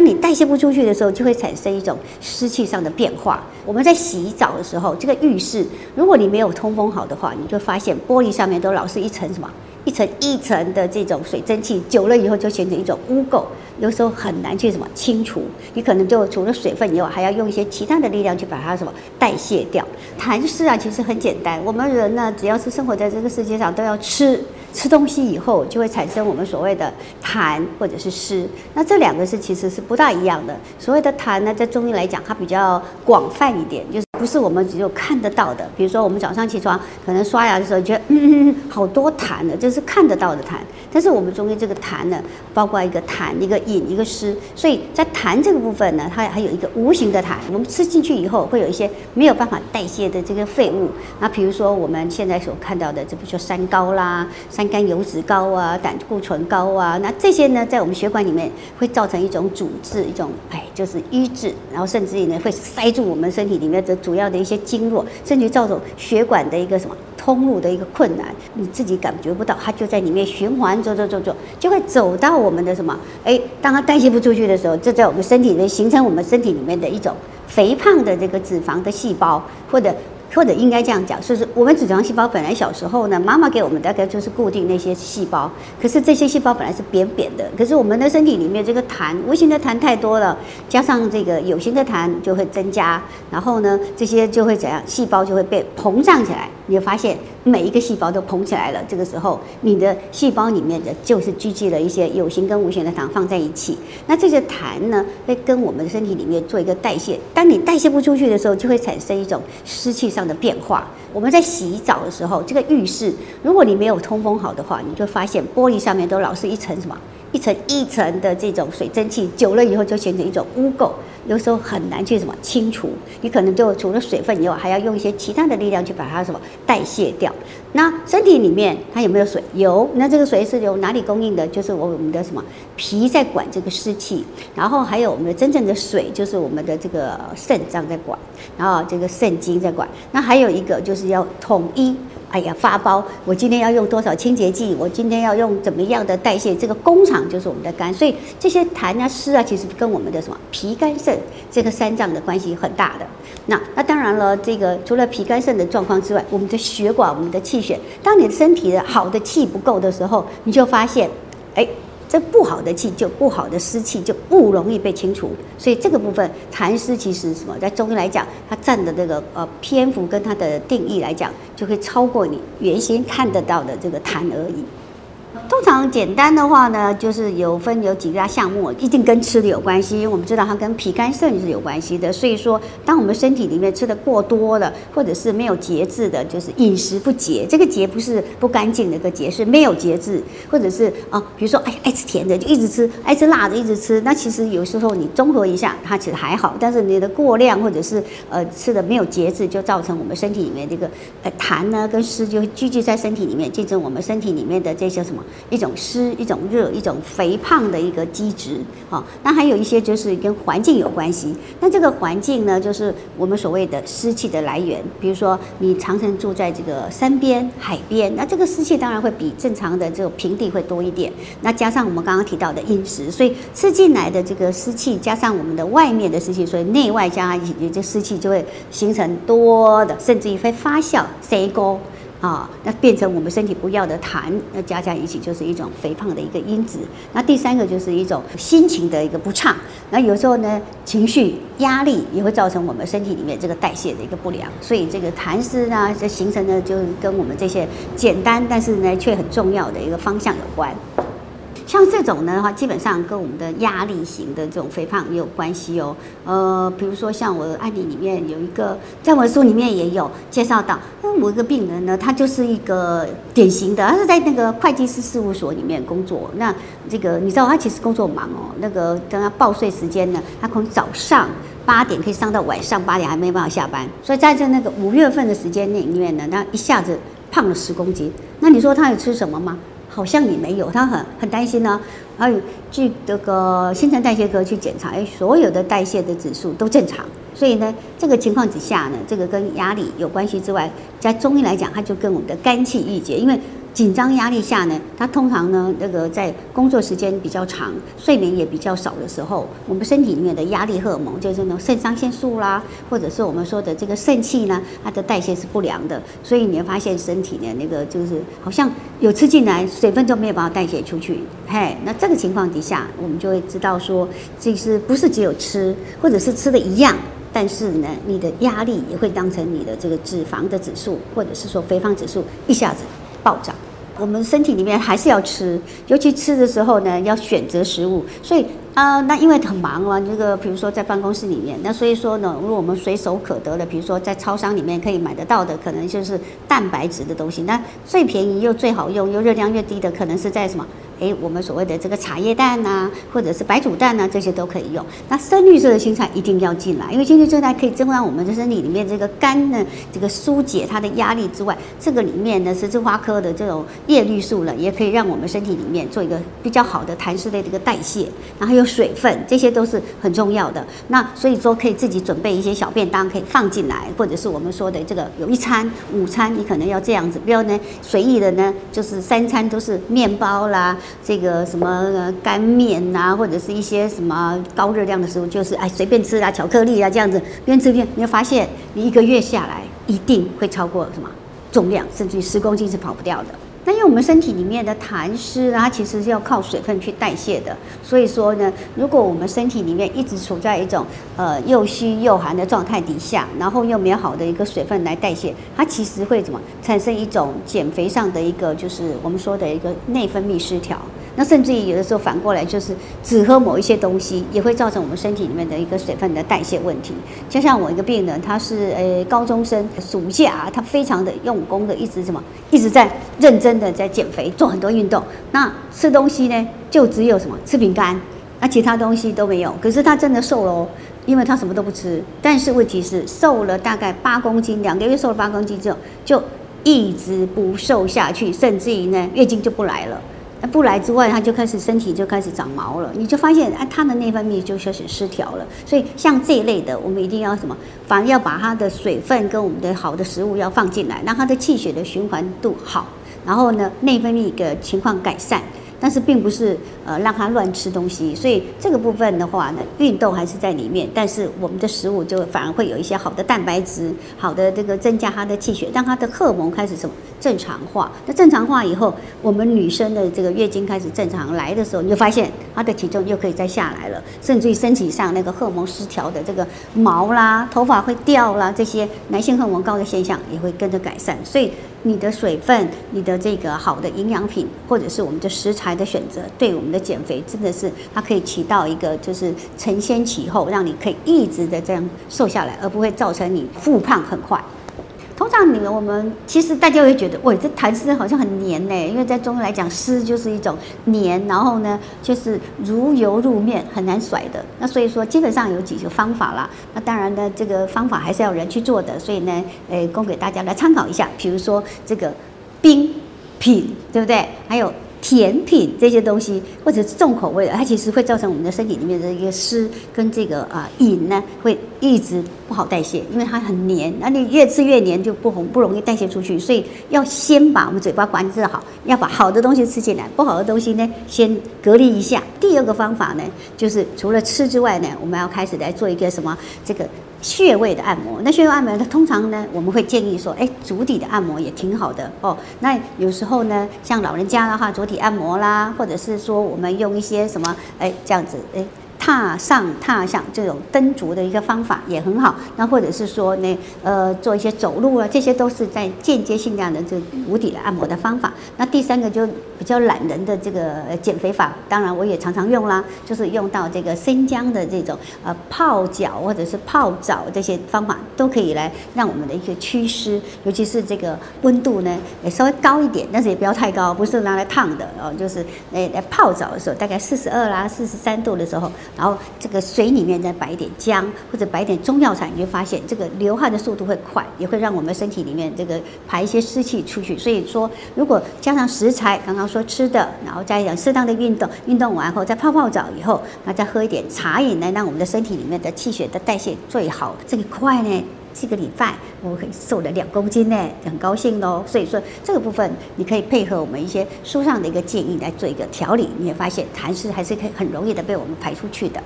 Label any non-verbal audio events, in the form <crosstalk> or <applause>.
当你代谢不出去的时候，就会产生一种湿气上的变化。我们在洗澡的时候，这个浴室，如果你没有通风好的话，你就发现玻璃上面都老是一层什么？一层一层的这种水蒸气，久了以后就形成一种污垢，有时候很难去什么清除。你可能就除了水分以外，还要用一些其他的力量去把它什么代谢掉。痰湿啊，其实很简单。我们人呢，只要是生活在这个世界上，都要吃吃东西以后，就会产生我们所谓的痰或者是湿。那这两个是其实是不大一样的。所谓的痰呢，在中医来讲，它比较广泛一点，就是不是我们只有看得到的。比如说，我们早上起床可能刷牙的时候，觉得 <laughs> 嗯好多痰的，这是看得到的痰。但是我们中医这个痰呢，包括一个痰、一个饮、一个湿，所以在痰这个部分呢，它还有一个无形的痰。我们吃进去以后，会有一些没有办法代谢的这个废物。那比如说我们现在所看到的，这不就三高啦、三甘油脂高啊、胆固醇高啊？那这些呢，在我们血管里面会造成一种阻滞，一种哎，就是瘀滞，然后甚至于呢，会塞住我们身体里面的阻主要的一些经络，甚至造成血管的一个什么通路的一个困难，你自己感觉不到，它就在里面循环走走走走，就会走到我们的什么？哎，当它代谢不出去的时候，就在我们身体里面形成我们身体里面的一种肥胖的这个脂肪的细胞，或者。或者应该这样讲，就是我们脂肪细胞本来小时候呢，妈妈给我们大概就是固定那些细胞，可是这些细胞本来是扁扁的，可是我们的身体里面这个痰，无形的痰太多了，加上这个有形的痰就会增加，然后呢，这些就会怎样，细胞就会被膨胀起来，你会发现每一个细胞都膨起来了，这个时候你的细胞里面的就是聚集了一些有形跟无形的糖放在一起，那这些痰呢会跟我们的身体里面做一个代谢，当你代谢不出去的时候，就会产生一种湿气上。的变化，我们在洗澡的时候，这个浴室，如果你没有通风好的话，你就发现玻璃上面都老是一层什么，一层一层的这种水蒸气，久了以后就形成一种污垢，有时候很难去什么清除。你可能就除了水分以外，还要用一些其他的力量去把它什么代谢掉。那身体里面它有没有水？有。那这个水是由哪里供应的？就是我们的什么脾在管这个湿气，然后还有我们的真正的水，就是我们的这个肾脏在管，然后这个肾经在管。那还有一个就是要统一。哎呀，发包！我今天要用多少清洁剂？我今天要用怎么样的代谢？这个工厂就是我们的肝，所以这些痰啊、湿啊，其实跟我们的什么脾、肝、肾这个三脏的关系很大的。那那当然了，这个除了脾、肝、肾的状况之外，我们的血管、我们的气血，当你的身体的好的气不够的时候，你就发现，哎。这不好的气，就不好的湿气就不容易被清除，所以这个部分痰湿其实什么，在中医来讲，它占的这个呃篇幅跟它的定义来讲，就会超过你原先看得到的这个痰而已。通常简单的话呢，就是有分有几大项目，一定跟吃的有关系。我们知道它跟脾肝肾是有关系的，所以说，当我们身体里面吃的过多的，或者是没有节制的，就是饮食不节。这个节不是不干净的一个节，是没有节制，或者是啊，比如说哎爱吃甜的就一直吃，爱吃辣的一直吃。那其实有时候你综合一下，它其实还好。但是你的过量或者是呃吃的没有节制，就造成我们身体里面这个呃痰呢跟湿就聚集在身体里面，形成我们身体里面的这些什么。一种湿，一种热，一种肥胖的一个基质，好，那还有一些就是跟环境有关系。那这个环境呢，就是我们所谓的湿气的来源。比如说，你常常住在这个山边、海边，那这个湿气当然会比正常的这个平地会多一点。那加上我们刚刚提到的饮食，所以吃进来的这个湿气，加上我们的外面的湿气，所以内外加一起，这湿气就会形成多的，甚至于会发酵、塞沟。啊，那变成我们身体不要的痰，那加在一起就是一种肥胖的一个因子。那第三个就是一种心情的一个不畅。那有时候呢，情绪压力也会造成我们身体里面这个代谢的一个不良。所以这个痰湿呢，这形成呢，就跟我们这些简单但是呢却很重要的一个方向有关。像这种呢的话，基本上跟我们的压力型的这种肥胖也有关系哦。呃，比如说像我的案例里面有一个，在我的书里面也有介绍到，那某一个病人呢，他就是一个典型的，他是在那个会计师事务所里面工作。那这个你知道，他其实工作忙哦，那个跟他报税时间呢，他可能早上八点可以上到晚上八点，还没办法下班。所以在这那个五月份的时间里面呢，他一下子胖了十公斤。那你说他有吃什么吗？好像也没有，他很很担心呢。还有去这个新陈代谢科去检查，哎，所有的代谢的指数都正常。所以呢，这个情况之下呢，这个跟压力有关系之外，在中医来讲，它就跟我们的肝气郁结，因为紧张压力下呢，它通常呢，那个在工作时间比较长、睡眠也比较少的时候，我们身体里面的压力荷尔蒙，就是那种肾上腺素啦，或者是我们说的这个肾气呢，它的代谢是不良的，所以你会发现身体呢，那个就是好像有吃进来，水分就没有办法代谢出去。嘿，那这个情况底下，我们就会知道说，其实不是只有吃，或者是吃的一样。但是呢，你的压力也会当成你的这个脂肪的指数，或者是说肥胖指数一下子暴涨。我们身体里面还是要吃，尤其吃的时候呢，要选择食物。所以啊，那因为很忙啊，这个比如说在办公室里面，那所以说呢，如果我们随手可得的，比如说在超商里面可以买得到的，可能就是蛋白质的东西。那最便宜又最好用又热量越低的，可能是在什么？诶，我们所谓的这个茶叶蛋呐，或者是白煮蛋呐，这些都可以用。那深绿色的青菜一定要进来，因为深绿色菜可以增加我们的身体里面这个肝呢，这个疏解它的压力之外，这个里面呢，十字花科的这种叶绿素呢，也可以让我们身体里面做一个比较好的痰湿的这个代谢。然后有水分，这些都是很重要的。那所以说可以自己准备一些小便当，可以放进来，或者是我们说的这个有一餐午餐，你可能要这样子，不要呢随意的呢，就是三餐都是面包啦。这个什么干面呐，或者是一些什么高热量的食物，就是哎随便吃啊，巧克力啊这样子，边吃边，你会发现你一个月下来一定会超过什么重量，甚至于十公斤是跑不掉的。因为我们身体里面的痰湿，它其实是要靠水分去代谢的，所以说呢，如果我们身体里面一直处在一种呃又虚又寒的状态底下，然后又没有好的一个水分来代谢，它其实会怎么产生一种减肥上的一个就是我们说的一个内分泌失调。那甚至于有的时候反过来就是只喝某一些东西，也会造成我们身体里面的一个水分的代谢问题。就像我一个病人，他是呃高中生，暑假他非常的用功的，一直什么一直在认真的在减肥，做很多运动。那吃东西呢，就只有什么吃饼干，那其他东西都没有。可是他真的瘦了哦，因为他什么都不吃。但是问题是瘦了大概八公斤，两个月瘦了八公斤之后，就一直不瘦下去，甚至于呢月经就不来了。不来之外，他就开始身体就开始长毛了，你就发现，啊，他的内分泌就开始失调了。所以像这一类的，我们一定要什么？反而要把它的水分跟我们的好的食物要放进来，让它的气血的循环度好，然后呢，内分泌的情况改善。但是并不是呃让他乱吃东西，所以这个部分的话呢，运动还是在里面，但是我们的食物就反而会有一些好的蛋白质，好的这个增加他的气血，让他的荷尔蒙开始什么正常化。那正常化以后，我们女生的这个月经开始正常来的时候，你就发现她的体重又可以再下来了，甚至于身体上那个荷尔蒙失调的这个毛啦、头发会掉啦，这些男性荷尔蒙高的现象也会跟着改善。所以你的水分、你的这个好的营养品，或者是我们的食材。的选择对我们的减肥真的是，它可以起到一个就是承先启后，让你可以一直的这样瘦下来，而不会造成你复胖很快。通常你们我们其实大家会觉得，喂，这痰湿好像很黏呢，因为在中医来讲，湿就是一种黏，然后呢就是如油入面，很难甩的。那所以说基本上有几个方法啦。那当然呢，这个方法还是要人去做的，所以呢，诶，供给大家来参考一下。比如说这个冰品，对不对？还有。甜品这些东西，或者是重口味的，它其实会造成我们的身体里面的一个湿跟这个啊饮呢，会一直不好代谢，因为它很黏，那你越吃越黏就不红不容易代谢出去，所以要先把我们嘴巴管制好，要把好的东西吃进来，不好的东西呢先隔离一下。第二个方法呢，就是除了吃之外呢，我们要开始来做一个什么这个。穴位的按摩，那穴位按摩，呢通常呢，我们会建议说，哎，足底的按摩也挺好的哦。那有时候呢，像老人家的话，足底按摩啦，或者是说我们用一些什么，哎，这样子，哎。踏上踏下这种蹬足的一个方法也很好，那或者是说呢，呃，做一些走路啊，这些都是在间接性这样的这无底的按摩的方法。那第三个就比较懒人的这个减肥法，当然我也常常用啦，就是用到这个生姜的这种呃泡脚或者是泡澡这些方法，都可以来让我们的一个祛湿，尤其是这个温度呢也稍微高一点，但是也不要太高，不是拿来烫的哦，就是诶来泡澡的时候，大概四十二啦、四十三度的时候。然后这个水里面再摆一点姜，或者摆一点中药材，你就发现这个流汗的速度会快，也会让我们身体里面这个排一些湿气出去。所以说，如果加上食材，刚刚说吃的，然后加一点适当的运动，运动完后再泡泡澡以后，那再喝一点茶饮，来让我们的身体里面的气血的代谢最好。这个快呢。这个礼拜我可以瘦了两公斤呢，很高兴哦。所以说这个部分你可以配合我们一些书上的一个建议来做一个调理，你会发现痰湿还是可以很容易的被我们排出去的。